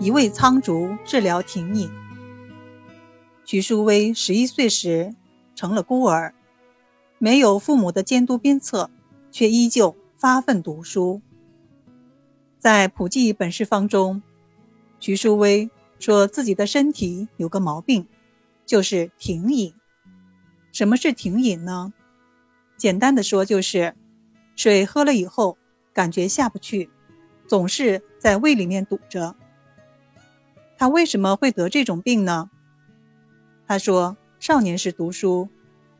一味苍竹治疗停饮。徐淑薇十一岁时成了孤儿，没有父母的监督鞭策，却依旧发奋读书。在普济本事方中，徐淑薇说自己的身体有个毛病，就是停饮。什么是停饮呢？简单的说，就是水喝了以后感觉下不去，总是在胃里面堵着。他为什么会得这种病呢？他说，少年时读书，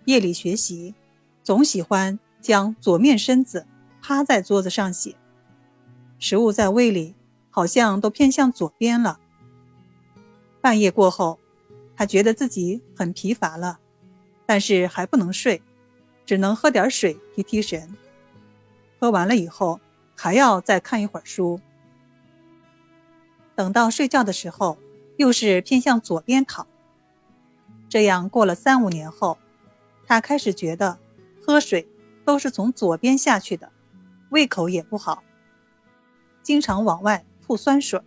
夜里学习，总喜欢将左面身子趴在桌子上写。食物在胃里，好像都偏向左边了。半夜过后，他觉得自己很疲乏了，但是还不能睡，只能喝点水提提神。喝完了以后，还要再看一会儿书。等到睡觉的时候，又是偏向左边躺。这样过了三五年后，他开始觉得喝水都是从左边下去的，胃口也不好。经常往外吐酸水。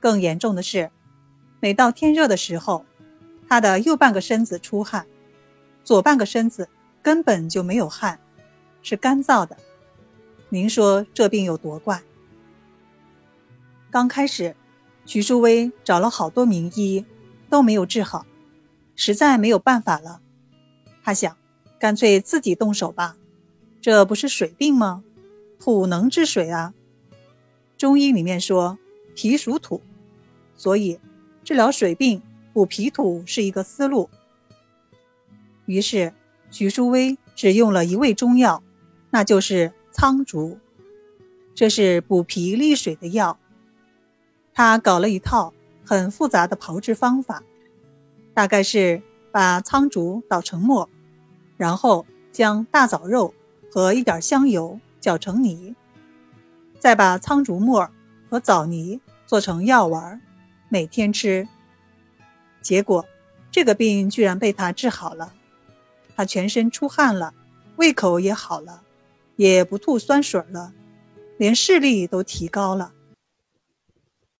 更严重的是，每到天热的时候，他的右半个身子出汗，左半个身子根本就没有汗，是干燥的。您说这病有多怪？刚开始，徐淑薇找了好多名医，都没有治好，实在没有办法了。他想，干脆自己动手吧。这不是水病吗？土能治水啊。中医里面说，脾属土，所以治疗水病补脾土是一个思路。于是，徐淑薇只用了一味中药，那就是苍竹，这是补脾利水的药。他搞了一套很复杂的炮制方法，大概是把苍竹捣成末，然后将大枣肉和一点香油搅成泥。再把苍竹末和枣泥做成药丸，每天吃。结果，这个病居然被他治好了。他全身出汗了，胃口也好了，也不吐酸水了，连视力都提高了。